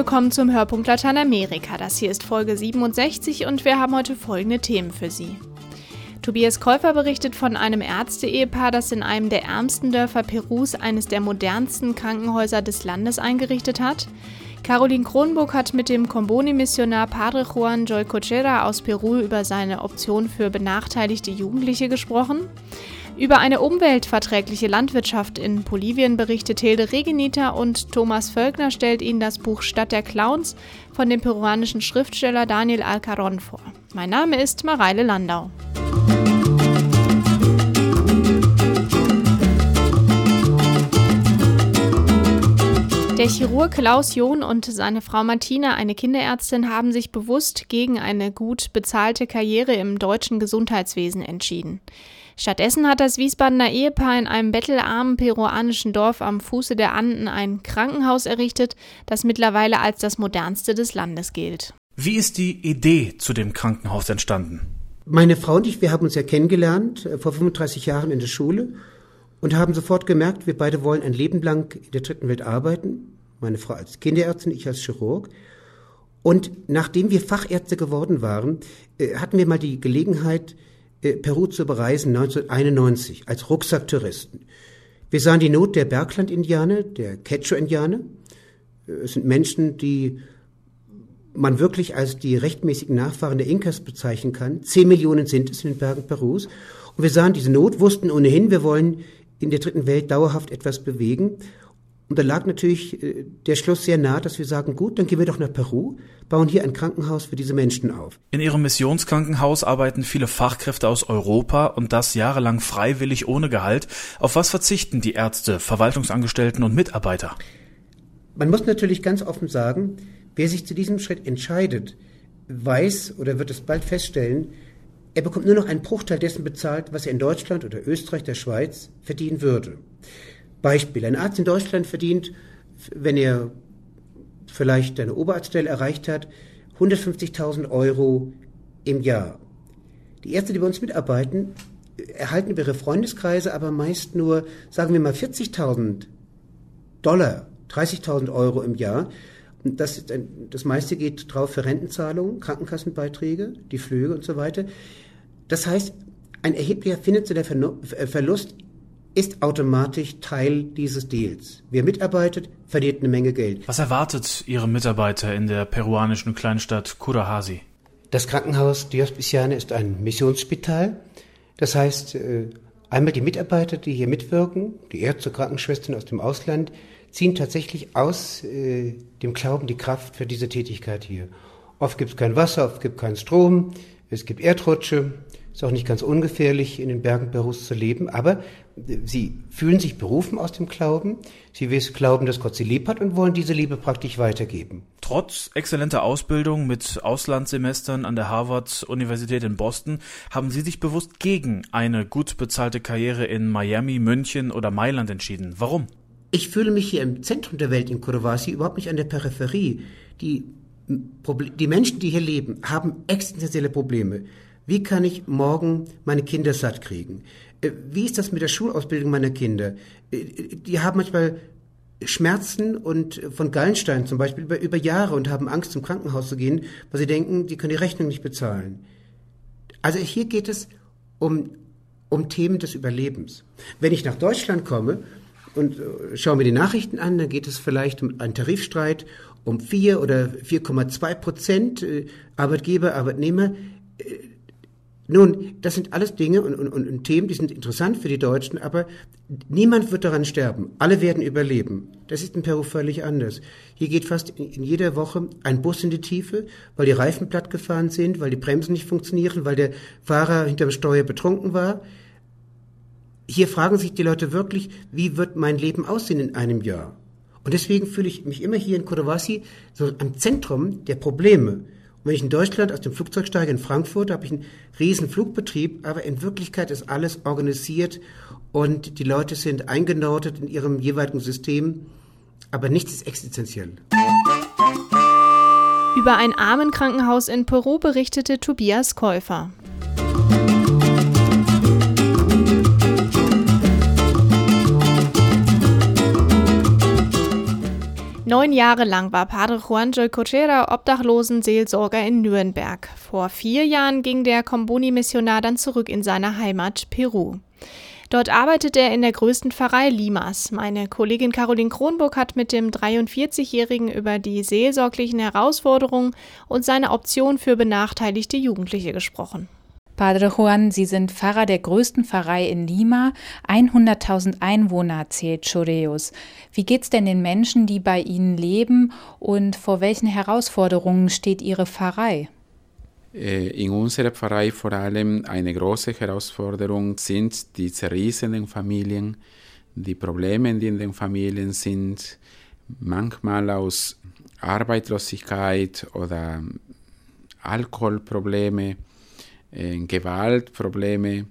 willkommen zum Hörpunkt Lateinamerika. Das hier ist Folge 67 und wir haben heute folgende Themen für Sie. Tobias Käufer berichtet von einem Ärzte-Ehepaar, das in einem der ärmsten Dörfer Perus eines der modernsten Krankenhäuser des Landes eingerichtet hat. Caroline Kronburg hat mit dem Comboni-Missionar Padre Juan Joy Cochera aus Peru über seine Option für benachteiligte Jugendliche gesprochen. Über eine umweltverträgliche Landwirtschaft in Bolivien berichtet Hilde Regenita und Thomas Völkner stellt Ihnen das Buch Stadt der Clowns von dem peruanischen Schriftsteller Daniel Alcaron vor. Mein Name ist Mareile Landau. Der Chirurg Klaus John und seine Frau Martina, eine Kinderärztin, haben sich bewusst gegen eine gut bezahlte Karriere im deutschen Gesundheitswesen entschieden. Stattdessen hat das Wiesbadener Ehepaar in einem bettelarmen peruanischen Dorf am Fuße der Anden ein Krankenhaus errichtet, das mittlerweile als das modernste des Landes gilt. Wie ist die Idee zu dem Krankenhaus entstanden? Meine Frau und ich, wir haben uns ja kennengelernt äh, vor 35 Jahren in der Schule und haben sofort gemerkt, wir beide wollen ein Leben lang in der dritten Welt arbeiten. Meine Frau als Kinderärztin, ich als Chirurg. Und nachdem wir Fachärzte geworden waren, äh, hatten wir mal die Gelegenheit, äh, Peru zu bereisen 1991 als Rucksacktouristen. Wir sahen die Not der Bergland-Indianer, der Quechua-Indianer. Äh, es sind Menschen, die man wirklich als die rechtmäßigen Nachfahren der Inkas bezeichnen kann. Zehn Millionen sind es in den Bergen Perus. Und wir sahen diese Not, wussten ohnehin, wir wollen in der dritten Welt dauerhaft etwas bewegen und da lag natürlich äh, der Schluss sehr nah, dass wir sagen, gut, dann gehen wir doch nach Peru, bauen hier ein Krankenhaus für diese Menschen auf. In Ihrem Missionskrankenhaus arbeiten viele Fachkräfte aus Europa und das jahrelang freiwillig ohne Gehalt. Auf was verzichten die Ärzte, Verwaltungsangestellten und Mitarbeiter? Man muss natürlich ganz offen sagen, wer sich zu diesem Schritt entscheidet, weiß oder wird es bald feststellen, er bekommt nur noch einen Bruchteil dessen bezahlt, was er in Deutschland oder Österreich, der Schweiz verdienen würde. Beispiel. Ein Arzt in Deutschland verdient, wenn er vielleicht eine Oberarztstelle erreicht hat, 150.000 Euro im Jahr. Die Ärzte, die bei uns mitarbeiten, erhalten über ihre Freundeskreise aber meist nur, sagen wir mal, 40.000 Dollar, 30.000 Euro im Jahr. Das, das meiste geht drauf für Rentenzahlungen, Krankenkassenbeiträge, die Flüge und so weiter. Das heißt, ein erheblicher finanzieller Verlust ist automatisch Teil dieses Deals. Wer mitarbeitet, verliert eine Menge Geld. Was erwartet Ihre Mitarbeiter in der peruanischen Kleinstadt Curahasi? Das Krankenhaus Diospiciane ist ein Missionsspital. Das heißt, äh, einmal die Mitarbeiter, die hier mitwirken, die Ärzte, Krankenschwestern aus dem Ausland, ziehen tatsächlich aus äh, dem Glauben die Kraft für diese Tätigkeit hier. Oft gibt es kein Wasser, oft gibt es keinen Strom, es gibt Erdrutsche, ist auch nicht ganz ungefährlich, in den Bergen Perus zu leben, aber sie fühlen sich berufen aus dem Glauben. Sie glauben, dass Gott sie lieb hat und wollen diese Liebe praktisch weitergeben. Trotz exzellenter Ausbildung mit Auslandssemestern an der Harvard-Universität in Boston haben Sie sich bewusst gegen eine gut bezahlte Karriere in Miami, München oder Mailand entschieden. Warum? Ich fühle mich hier im Zentrum der Welt in Kurovasi, überhaupt nicht an der Peripherie. Die, die Menschen, die hier leben, haben existenzielle Probleme. Wie kann ich morgen meine Kinder satt kriegen? Äh, wie ist das mit der Schulausbildung meiner Kinder? Äh, die haben manchmal Schmerzen und von Gallenstein zum Beispiel über, über Jahre und haben Angst, zum Krankenhaus zu gehen, weil sie denken, die können die Rechnung nicht bezahlen. Also hier geht es um, um Themen des Überlebens. Wenn ich nach Deutschland komme und äh, schaue mir die Nachrichten an, dann geht es vielleicht um einen Tarifstreit um 4 oder 4,2 Prozent Arbeitgeber, Arbeitnehmer. Nun, das sind alles Dinge und, und, und, Themen, die sind interessant für die Deutschen, aber niemand wird daran sterben. Alle werden überleben. Das ist in Peru völlig anders. Hier geht fast in, jeder Woche ein Bus in die Tiefe, weil die Reifen platt gefahren sind, weil die Bremsen nicht funktionieren, weil der Fahrer hinterm Steuer betrunken war. Hier fragen sich die Leute wirklich, wie wird mein Leben aussehen in einem Jahr? Und deswegen fühle ich mich immer hier in Kodowasi so am Zentrum der Probleme. Wenn ich in Deutschland aus dem Flugzeug steige in Frankfurt, habe ich einen riesen Flugbetrieb, aber in Wirklichkeit ist alles organisiert und die Leute sind eingenordet in ihrem jeweiligen System, aber nichts ist existenziell. Über ein Armenkrankenhaus in Peru berichtete Tobias Käufer. Neun Jahre lang war Padre Juanjo Cochera Obdachlosenseelsorger in Nürnberg. Vor vier Jahren ging der Comboni-Missionar dann zurück in seine Heimat Peru. Dort arbeitet er in der größten Pfarrei Limas. Meine Kollegin Caroline Kronburg hat mit dem 43-Jährigen über die seelsorglichen Herausforderungen und seine Option für benachteiligte Jugendliche gesprochen. Padre Juan, Sie sind Pfarrer der größten Pfarrei in Lima. 100.000 Einwohner zählt Choreos. Wie geht es denn den Menschen, die bei Ihnen leben und vor welchen Herausforderungen steht Ihre Pfarrei? Äh, in unserer Pfarrei vor allem eine große Herausforderung sind die zerrissenen Familien, die Probleme, die in den Familien sind, manchmal aus Arbeitslosigkeit oder Alkoholprobleme, äh, Gewaltprobleme,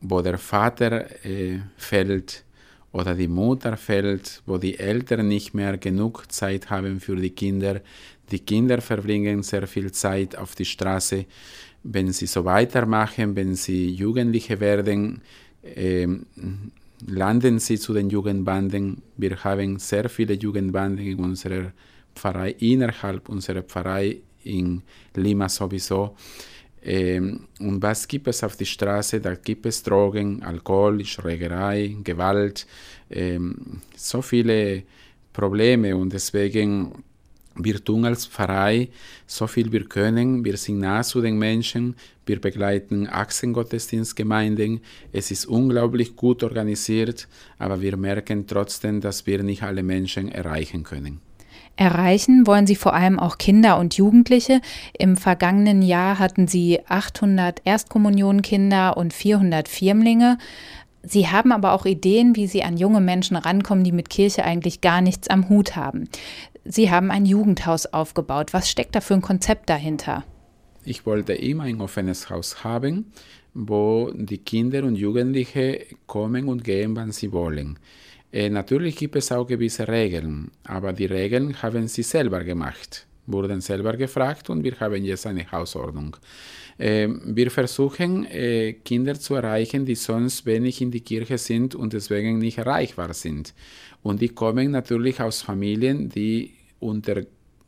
wo der Vater äh, fällt oder die Mutter fällt, wo die Eltern nicht mehr genug Zeit haben für die Kinder, die Kinder verbringen sehr viel Zeit auf die Straße. Wenn sie so weitermachen, wenn sie Jugendliche werden, äh, landen sie zu den Jugendbanden. Wir haben sehr viele Jugendbanden in unserer Pfarrei, innerhalb unserer Pfarrei in Lima sowieso. Ähm, und was gibt es auf der Straße? Da gibt es Drogen, Alkohol, Schrägerei, Gewalt, ähm, so viele Probleme und deswegen wir tun als Pfarrei so viel wir können. Wir sind nah zu den Menschen. Wir begleiten Achsengottesdienstgemeinden. Es ist unglaublich gut organisiert, aber wir merken trotzdem, dass wir nicht alle Menschen erreichen können. Erreichen wollen Sie vor allem auch Kinder und Jugendliche. Im vergangenen Jahr hatten Sie 800 Erstkommunionkinder und 400 Firmlinge. Sie haben aber auch Ideen, wie Sie an junge Menschen rankommen, die mit Kirche eigentlich gar nichts am Hut haben. Sie haben ein Jugendhaus aufgebaut. Was steckt da für ein Konzept dahinter? Ich wollte immer ein offenes Haus haben, wo die Kinder und Jugendliche kommen und gehen, wann sie wollen. Äh, natürlich gibt es auch gewisse Regeln, aber die Regeln haben sie selber gemacht, wurden selber gefragt und wir haben jetzt eine Hausordnung. Äh, wir versuchen, äh, Kinder zu erreichen, die sonst wenig in die Kirche sind und deswegen nicht erreichbar sind. Und die kommen natürlich aus Familien, die unter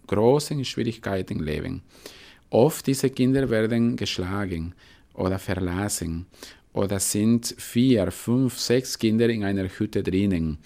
großen Schwierigkeiten leben. Oft diese Kinder werden geschlagen oder verlassen oder sind vier, fünf, sechs Kinder in einer Hütte drinnen.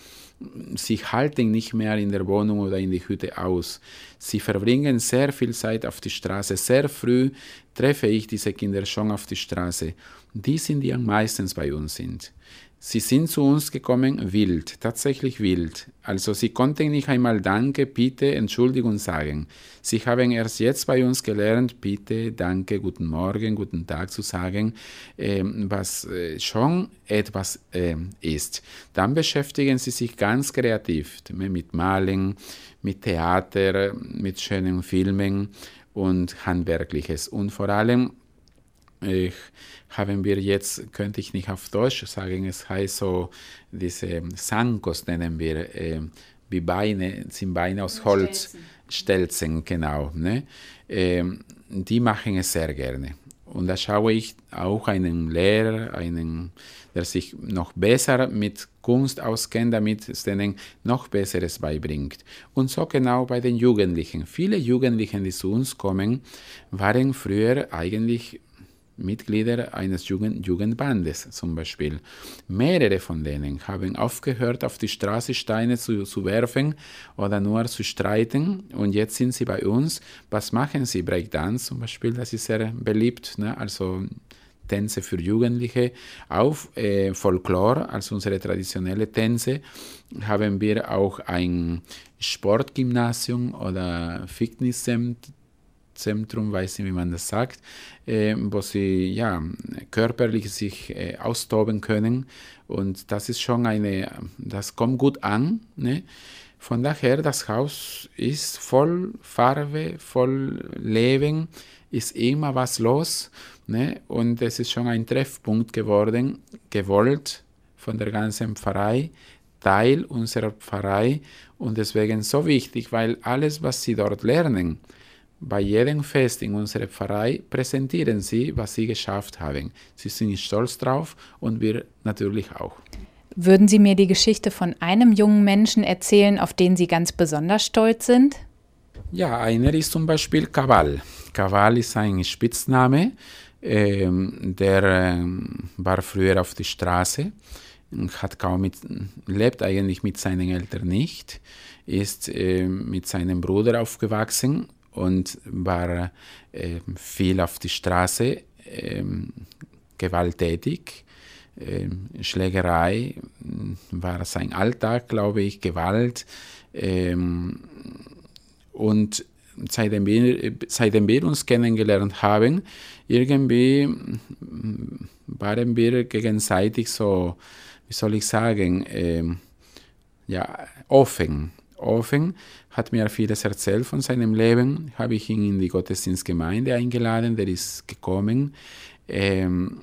Sie halten nicht mehr in der Wohnung oder in die Hütte aus. Sie verbringen sehr viel Zeit auf die Straße. Sehr früh treffe ich diese Kinder schon auf die Straße. Die sind, die am meisten bei uns sind. Sie sind zu uns gekommen wild, tatsächlich wild. Also sie konnten nicht einmal Danke, Bitte, Entschuldigung sagen. Sie haben erst jetzt bei uns gelernt, Bitte, Danke, Guten Morgen, Guten Tag zu sagen, äh, was äh, schon etwas äh, ist. Dann beschäftigen sie sich ganz kreativ mit Malen, mit Theater, mit schönen Filmen und Handwerkliches. Und vor allem ich, haben wir jetzt, könnte ich nicht auf Deutsch sagen, es heißt so, diese Sankos nennen wir, äh, wie Beine, sind Beine aus Holz, Stelzen, Stelzen genau. Ne? Äh, die machen es sehr gerne. Und da schaue ich auch einen Lehrer, einen, der sich noch besser mit Kunst auskennt, damit es denen noch Besseres beibringt. Und so genau bei den Jugendlichen. Viele Jugendliche, die zu uns kommen, waren früher eigentlich Mitglieder eines Jugend Jugendbandes zum Beispiel. Mehrere von denen haben aufgehört, auf die Straße Steine zu, zu werfen oder nur zu streiten und jetzt sind sie bei uns. Was machen sie? Breakdance zum Beispiel, das ist sehr beliebt, ne? also Tänze für Jugendliche. Auf äh, Folklore, also unsere traditionelle Tänze, haben wir auch ein Sportgymnasium oder Fitnesszentrum Zentrum, weiß nicht, wie man das sagt, äh, wo sie ja, körperlich sich äh, austoben können. Und das ist schon eine, das kommt gut an. Ne? Von daher, das Haus ist voll Farbe, voll Leben, ist immer was los. Ne? Und es ist schon ein Treffpunkt geworden, gewollt von der ganzen Pfarrei, Teil unserer Pfarrei und deswegen so wichtig, weil alles, was sie dort lernen, bei jedem Fest in unserer Pfarrei präsentieren sie, was sie geschafft haben. Sie sind stolz drauf und wir natürlich auch. Würden Sie mir die Geschichte von einem jungen Menschen erzählen, auf den Sie ganz besonders stolz sind? Ja, einer ist zum Beispiel Kaval. Kaval ist ein Spitzname, ähm, der ähm, war früher auf der Straße, hat kaum mit, lebt eigentlich mit seinen Eltern nicht, ist äh, mit seinem Bruder aufgewachsen und war äh, viel auf der Straße, äh, gewalttätig. Ähm, Schlägerei war sein Alltag, glaube ich, Gewalt. Ähm, und seitdem wir, seitdem wir uns kennengelernt haben, irgendwie waren wir gegenseitig so, wie soll ich sagen, ähm, ja, offen. Offen, hat mir vieles erzählt von seinem Leben, habe ich ihn in die Gottesdienstgemeinde eingeladen, der ist gekommen. Ähm,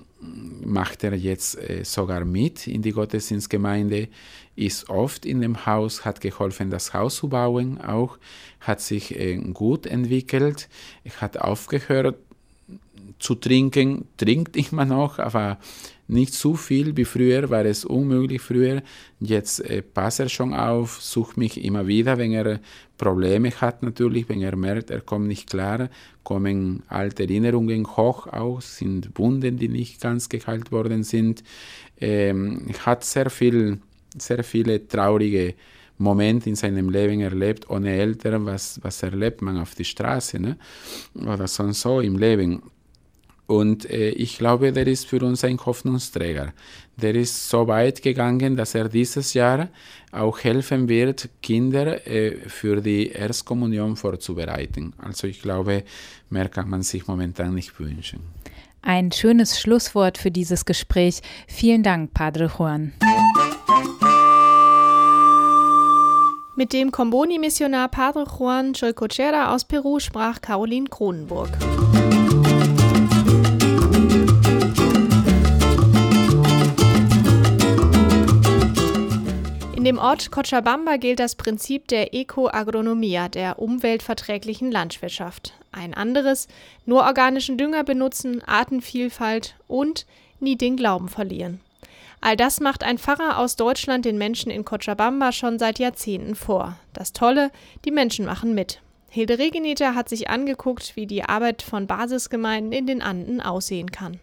macht er jetzt äh, sogar mit in die Gottesdienstgemeinde, ist oft in dem Haus, hat geholfen, das Haus zu bauen, auch hat sich äh, gut entwickelt, hat aufgehört zu trinken, trinkt immer noch, aber nicht zu viel wie früher, war es unmöglich früher. Jetzt äh, passt er schon auf, sucht mich immer wieder, wenn er Probleme hat natürlich, wenn er merkt, er kommt nicht klar, kommen alte Erinnerungen hoch auch, sind Wunden, die nicht ganz geheilt worden sind. Ähm, hat sehr viel, sehr viele traurige Momente in seinem Leben erlebt, ohne Eltern, was, was erlebt man auf der Straße ne? oder sonst so im Leben. Und äh, ich glaube, der ist für uns ein Hoffnungsträger. Der ist so weit gegangen, dass er dieses Jahr auch helfen wird, Kinder äh, für die Erstkommunion vorzubereiten. Also ich glaube, mehr kann man sich momentan nicht wünschen. Ein schönes Schlusswort für dieses Gespräch. Vielen Dank, Padre Juan. Mit dem Comboni-Missionar Padre Juan Cholcochera aus Peru sprach Caroline Kronenburg. In dem Ort Cochabamba gilt das Prinzip der Ecoagronomia, der umweltverträglichen Landwirtschaft. Ein anderes, nur organischen Dünger benutzen, Artenvielfalt und nie den Glauben verlieren. All das macht ein Pfarrer aus Deutschland den Menschen in Cochabamba schon seit Jahrzehnten vor. Das Tolle, die Menschen machen mit. Hilde Regeneter hat sich angeguckt, wie die Arbeit von Basisgemeinden in den Anden aussehen kann.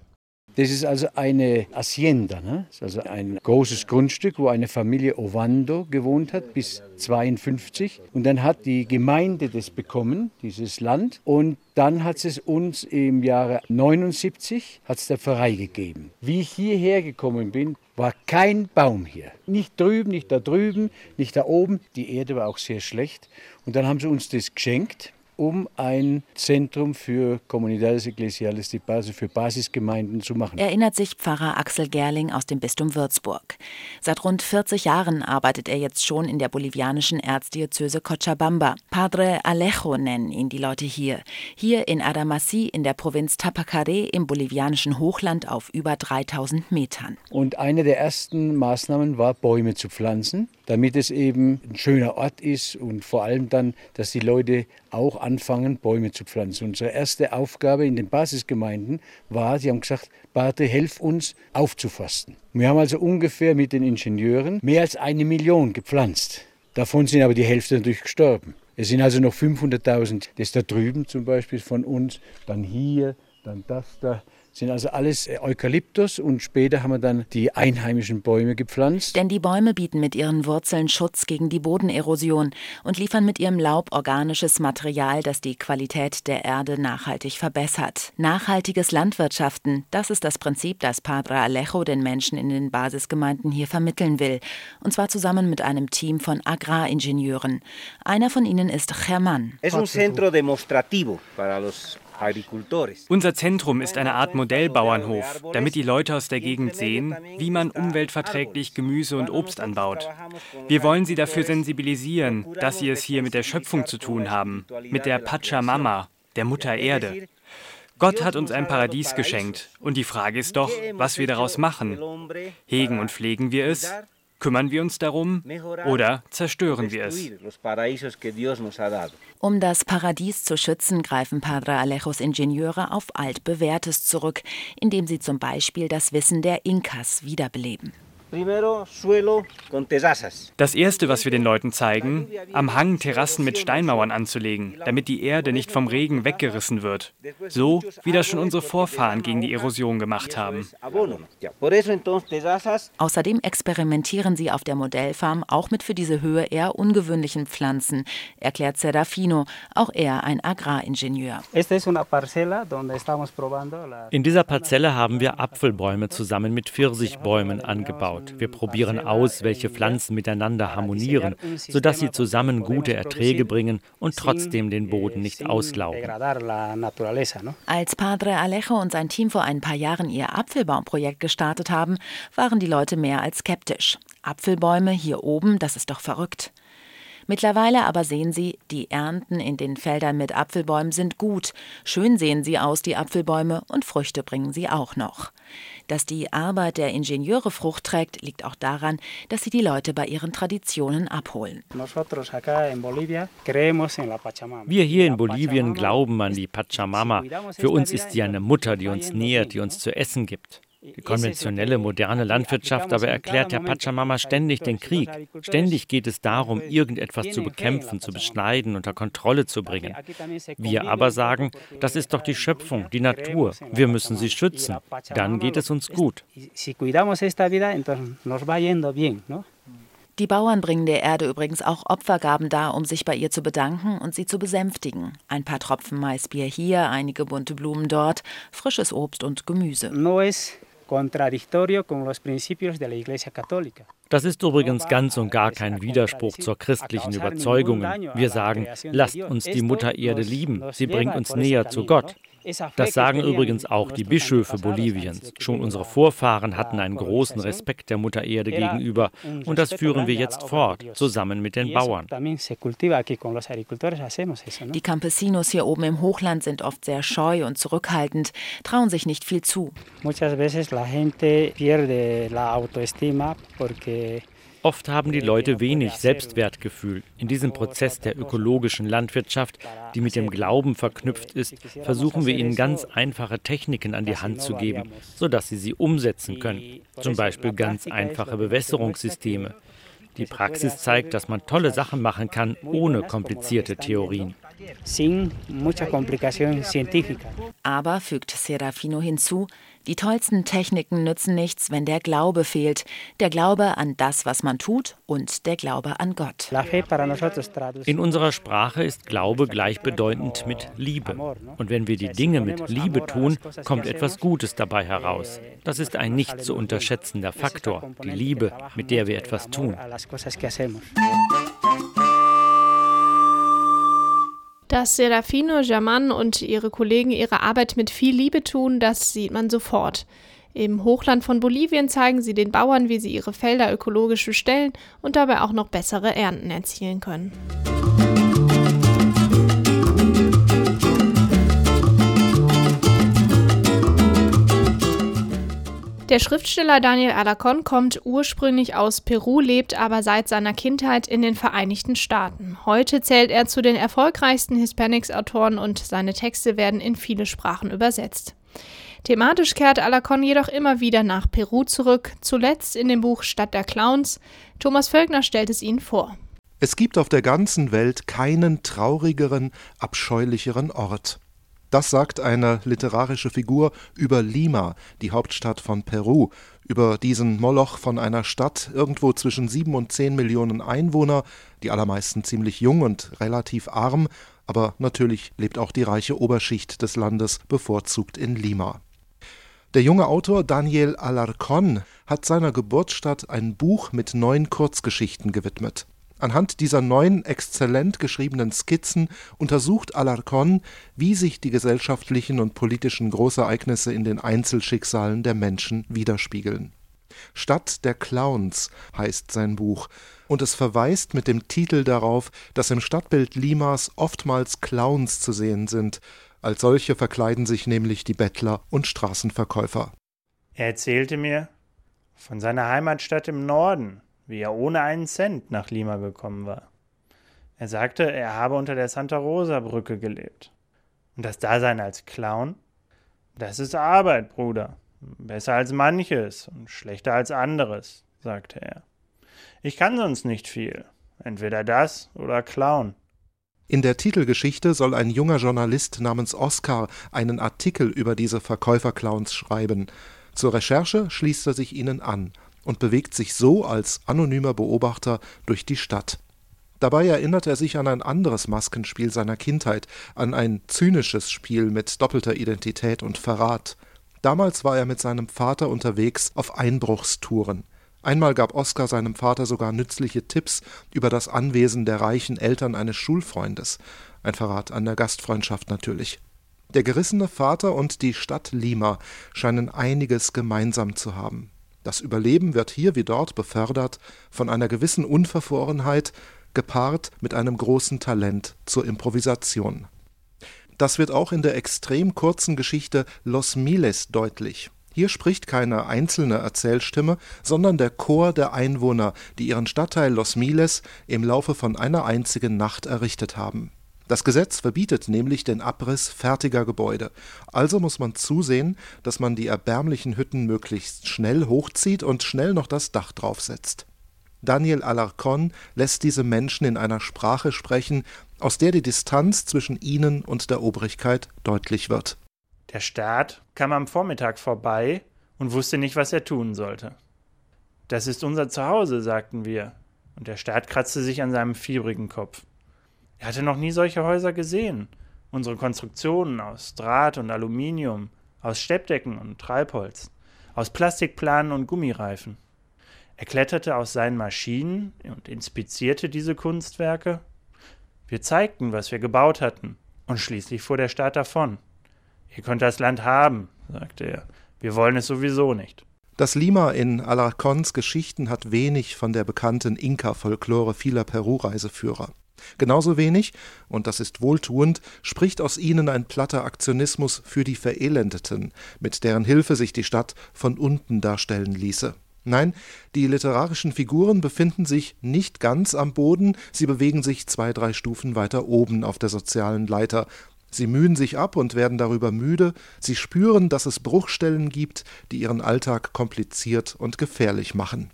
Das ist also eine Hacienda, ne? das ist also ein großes Grundstück, wo eine Familie Ovando gewohnt hat bis 52. Und dann hat die Gemeinde das bekommen, dieses Land. Und dann hat es uns im Jahre 79 hat's der Pfarrei gegeben. Wie ich hierher gekommen bin, war kein Baum hier. Nicht drüben, nicht da drüben, nicht da oben. Die Erde war auch sehr schlecht. Und dann haben sie uns das geschenkt um ein Zentrum für Comunidades Eclesiales de Base, für Basisgemeinden zu machen. Erinnert sich Pfarrer Axel Gerling aus dem Bistum Würzburg. Seit rund 40 Jahren arbeitet er jetzt schon in der bolivianischen Erzdiözese Cochabamba. Padre Alejo nennen ihn die Leute hier. Hier in Adamasi in der Provinz Tapacare im bolivianischen Hochland auf über 3000 Metern. Und eine der ersten Maßnahmen war, Bäume zu pflanzen, damit es eben ein schöner Ort ist und vor allem dann, dass die Leute auch anfangen, Bäume zu pflanzen. Unsere erste Aufgabe in den Basisgemeinden war, sie haben gesagt, Barte, helf uns aufzuforsten. Wir haben also ungefähr mit den Ingenieuren mehr als eine Million gepflanzt. Davon sind aber die Hälfte natürlich gestorben. Es sind also noch 500.000, das da drüben zum Beispiel von uns, dann hier, dann das da sind also alles äh, Eukalyptus und später haben wir dann die einheimischen Bäume gepflanzt. Denn die Bäume bieten mit ihren Wurzeln Schutz gegen die Bodenerosion und liefern mit ihrem Laub organisches Material, das die Qualität der Erde nachhaltig verbessert. Nachhaltiges Landwirtschaften, das ist das Prinzip, das Padre Alejo den Menschen in den Basisgemeinden hier vermitteln will. Und zwar zusammen mit einem Team von Agraringenieuren. Einer von ihnen ist Germán. Es un centro demostrativo para los unser Zentrum ist eine Art Modellbauernhof, damit die Leute aus der Gegend sehen, wie man umweltverträglich Gemüse und Obst anbaut. Wir wollen sie dafür sensibilisieren, dass sie es hier mit der Schöpfung zu tun haben, mit der Pachamama, der Mutter Erde. Gott hat uns ein Paradies geschenkt und die Frage ist doch, was wir daraus machen. Hegen und pflegen wir es? Kümmern wir uns darum oder zerstören wir es? Um das Paradies zu schützen, greifen Padre Alejos Ingenieure auf altbewährtes zurück, indem sie zum Beispiel das Wissen der Inkas wiederbeleben. Das Erste, was wir den Leuten zeigen, am Hang Terrassen mit Steinmauern anzulegen, damit die Erde nicht vom Regen weggerissen wird. So, wie das schon unsere Vorfahren gegen die Erosion gemacht haben. Außerdem experimentieren sie auf der Modellfarm auch mit für diese Höhe eher ungewöhnlichen Pflanzen, erklärt Serafino, auch er ein Agraringenieur. In dieser Parzelle haben wir Apfelbäume zusammen mit Pfirsichbäumen angebaut. Wir probieren aus, welche Pflanzen miteinander harmonieren, sodass sie zusammen gute Erträge bringen und trotzdem den Boden nicht auslaugen. Als Padre Alejo und sein Team vor ein paar Jahren ihr Apfelbaumprojekt gestartet haben, waren die Leute mehr als skeptisch. Apfelbäume hier oben, das ist doch verrückt. Mittlerweile aber sehen sie, die Ernten in den Feldern mit Apfelbäumen sind gut. Schön sehen sie aus, die Apfelbäume, und Früchte bringen sie auch noch. Dass die Arbeit der Ingenieure Frucht trägt, liegt auch daran, dass sie die Leute bei ihren Traditionen abholen. Wir hier in Bolivien glauben an die Pachamama. Für uns ist sie eine Mutter, die uns nährt, die uns zu essen gibt. Die konventionelle, moderne Landwirtschaft aber erklärt der Pachamama ständig den Krieg. Ständig geht es darum, irgendetwas zu bekämpfen, zu beschneiden, unter Kontrolle zu bringen. Wir aber sagen, das ist doch die Schöpfung, die Natur. Wir müssen sie schützen. Dann geht es uns gut. Die Bauern bringen der Erde übrigens auch Opfergaben dar, um sich bei ihr zu bedanken und sie zu besänftigen. Ein paar Tropfen Maisbier hier, einige bunte Blumen dort, frisches Obst und Gemüse. Das ist übrigens ganz und gar kein Widerspruch zur christlichen Überzeugung. Wir sagen, lasst uns die Mutter Erde lieben, sie bringt uns näher zu Gott. Das sagen übrigens auch die Bischöfe Boliviens. Schon unsere Vorfahren hatten einen großen Respekt der Mutter Erde gegenüber und das führen wir jetzt fort, zusammen mit den Bauern. Die Campesinos hier oben im Hochland sind oft sehr scheu und zurückhaltend, trauen sich nicht viel zu. Oft haben die Leute wenig Selbstwertgefühl. In diesem Prozess der ökologischen Landwirtschaft, die mit dem Glauben verknüpft ist, versuchen wir ihnen ganz einfache Techniken an die Hand zu geben, sodass sie sie umsetzen können. Zum Beispiel ganz einfache Bewässerungssysteme. Die Praxis zeigt, dass man tolle Sachen machen kann ohne komplizierte Theorien. Aber, fügt Serafino hinzu, die tollsten Techniken nützen nichts, wenn der Glaube fehlt. Der Glaube an das, was man tut und der Glaube an Gott. In unserer Sprache ist Glaube gleichbedeutend mit Liebe. Und wenn wir die Dinge mit Liebe tun, kommt etwas Gutes dabei heraus. Das ist ein nicht zu unterschätzender Faktor, die Liebe, mit der wir etwas tun. Dass Serafino German und ihre Kollegen ihre Arbeit mit viel Liebe tun, das sieht man sofort. Im Hochland von Bolivien zeigen sie den Bauern, wie sie ihre Felder ökologisch bestellen und dabei auch noch bessere Ernten erzielen können. Der Schriftsteller Daniel Alarcon kommt ursprünglich aus Peru, lebt aber seit seiner Kindheit in den Vereinigten Staaten. Heute zählt er zu den erfolgreichsten Hispanics-Autoren und seine Texte werden in viele Sprachen übersetzt. Thematisch kehrt Alarcon jedoch immer wieder nach Peru zurück, zuletzt in dem Buch Stadt der Clowns. Thomas Völkner stellt es Ihnen vor. Es gibt auf der ganzen Welt keinen traurigeren, abscheulicheren Ort. Das sagt eine literarische Figur über Lima, die Hauptstadt von Peru, über diesen Moloch von einer Stadt irgendwo zwischen sieben und zehn Millionen Einwohner, die allermeisten ziemlich jung und relativ arm, aber natürlich lebt auch die reiche Oberschicht des Landes bevorzugt in Lima. Der junge Autor Daniel Alarcón hat seiner Geburtsstadt ein Buch mit neun Kurzgeschichten gewidmet. Anhand dieser neun exzellent geschriebenen Skizzen untersucht Alarcon, wie sich die gesellschaftlichen und politischen Großereignisse in den Einzelschicksalen der Menschen widerspiegeln. Stadt der Clowns heißt sein Buch, und es verweist mit dem Titel darauf, dass im Stadtbild Limas oftmals Clowns zu sehen sind. Als solche verkleiden sich nämlich die Bettler und Straßenverkäufer. Er erzählte mir von seiner Heimatstadt im Norden, wie er ohne einen Cent nach Lima gekommen war. Er sagte, er habe unter der Santa Rosa Brücke gelebt. Und das Dasein als Clown? Das ist Arbeit, Bruder. Besser als manches und schlechter als anderes. sagte er. Ich kann sonst nicht viel. Entweder das oder klauen. In der Titelgeschichte soll ein junger Journalist namens Oskar einen Artikel über diese Verkäuferclowns schreiben. Zur Recherche schließt er sich ihnen an und bewegt sich so als anonymer Beobachter durch die Stadt. Dabei erinnert er sich an ein anderes Maskenspiel seiner Kindheit, an ein zynisches Spiel mit doppelter Identität und Verrat. Damals war er mit seinem Vater unterwegs auf Einbruchstouren. Einmal gab Oskar seinem Vater sogar nützliche Tipps über das Anwesen der reichen Eltern eines Schulfreundes. Ein Verrat an der Gastfreundschaft natürlich. Der gerissene Vater und die Stadt Lima scheinen einiges gemeinsam zu haben. Das Überleben wird hier wie dort befördert von einer gewissen Unverfrorenheit, gepaart mit einem großen Talent zur Improvisation. Das wird auch in der extrem kurzen Geschichte Los Miles deutlich. Hier spricht keine einzelne Erzählstimme, sondern der Chor der Einwohner, die ihren Stadtteil Los Miles im Laufe von einer einzigen Nacht errichtet haben. Das Gesetz verbietet nämlich den Abriss fertiger Gebäude. Also muss man zusehen, dass man die erbärmlichen Hütten möglichst schnell hochzieht und schnell noch das Dach draufsetzt. Daniel Alarcon lässt diese Menschen in einer Sprache sprechen, aus der die Distanz zwischen ihnen und der Obrigkeit deutlich wird. Der Staat kam am Vormittag vorbei und wusste nicht, was er tun sollte. Das ist unser Zuhause, sagten wir, und der Staat kratzte sich an seinem fiebrigen Kopf. Er hatte noch nie solche Häuser gesehen. Unsere Konstruktionen aus Draht und Aluminium, aus Steppdecken und Treibholz, aus Plastikplanen und Gummireifen. Er kletterte aus seinen Maschinen und inspizierte diese Kunstwerke. Wir zeigten, was wir gebaut hatten, und schließlich fuhr der Staat davon. Ihr könnt das Land haben, sagte er. Wir wollen es sowieso nicht. Das Lima in Alarcons Geschichten hat wenig von der bekannten Inka-Folklore vieler Peru-Reiseführer. Genauso wenig, und das ist wohltuend, spricht aus ihnen ein platter Aktionismus für die Verelendeten, mit deren Hilfe sich die Stadt von unten darstellen ließe. Nein, die literarischen Figuren befinden sich nicht ganz am Boden, sie bewegen sich zwei, drei Stufen weiter oben auf der sozialen Leiter. Sie mühen sich ab und werden darüber müde, sie spüren, dass es Bruchstellen gibt, die ihren Alltag kompliziert und gefährlich machen.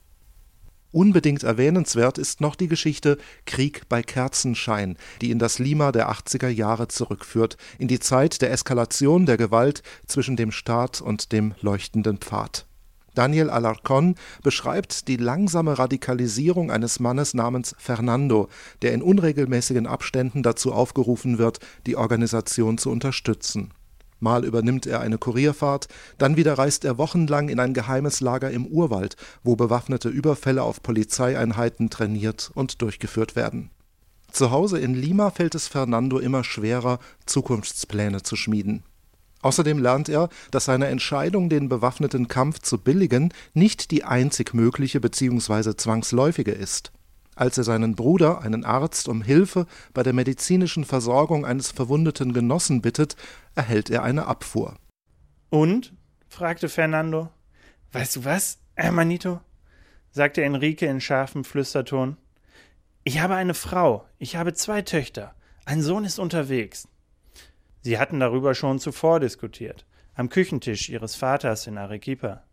Unbedingt erwähnenswert ist noch die Geschichte Krieg bei Kerzenschein, die in das Lima der 80er Jahre zurückführt, in die Zeit der Eskalation der Gewalt zwischen dem Staat und dem leuchtenden Pfad. Daniel Alarcon beschreibt die langsame Radikalisierung eines Mannes namens Fernando, der in unregelmäßigen Abständen dazu aufgerufen wird, die Organisation zu unterstützen. Mal übernimmt er eine Kurierfahrt, dann wieder reist er wochenlang in ein geheimes Lager im Urwald, wo bewaffnete Überfälle auf Polizeieinheiten trainiert und durchgeführt werden. Zu Hause in Lima fällt es Fernando immer schwerer, Zukunftspläne zu schmieden. Außerdem lernt er, dass seine Entscheidung, den bewaffneten Kampf zu billigen, nicht die einzig mögliche bzw. zwangsläufige ist. Als er seinen Bruder, einen Arzt, um Hilfe bei der medizinischen Versorgung eines verwundeten Genossen bittet, erhält er eine Abfuhr. Und? fragte Fernando. Weißt du was, Hermanito? sagte Enrique in scharfem Flüsterton. Ich habe eine Frau, ich habe zwei Töchter, ein Sohn ist unterwegs. Sie hatten darüber schon zuvor diskutiert, am Küchentisch ihres Vaters in Arequipa.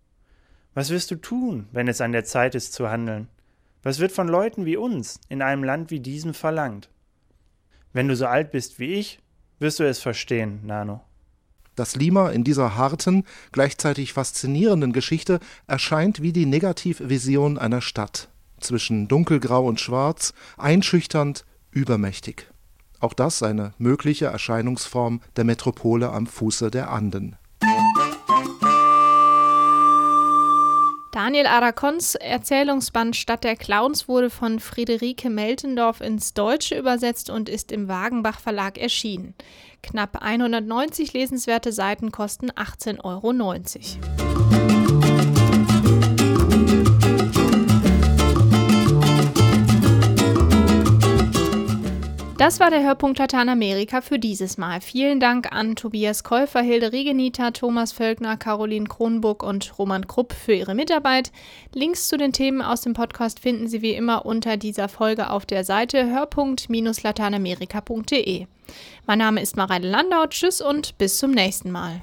Was wirst du tun, wenn es an der Zeit ist zu handeln? Was wird von Leuten wie uns in einem Land wie diesem verlangt? Wenn du so alt bist wie ich, wirst du es verstehen, Nano. Das Lima in dieser harten, gleichzeitig faszinierenden Geschichte erscheint wie die Negativvision einer Stadt. Zwischen dunkelgrau und schwarz, einschüchternd, übermächtig. Auch das eine mögliche Erscheinungsform der Metropole am Fuße der Anden. Daniel Aracons Erzählungsband Stadt der Clowns wurde von Friederike Meltendorf ins Deutsche übersetzt und ist im Wagenbach Verlag erschienen. Knapp 190 lesenswerte Seiten kosten 18,90 Euro. Das war der Hörpunkt Lateinamerika für dieses Mal. Vielen Dank an Tobias Käufer, Hilde Regenita, Thomas Völkner, Caroline Kronburg und Roman Krupp für ihre Mitarbeit. Links zu den Themen aus dem Podcast finden Sie wie immer unter dieser Folge auf der Seite hörpunkt-lateinamerika.de. Mein Name ist Mareile Landau. Tschüss und bis zum nächsten Mal.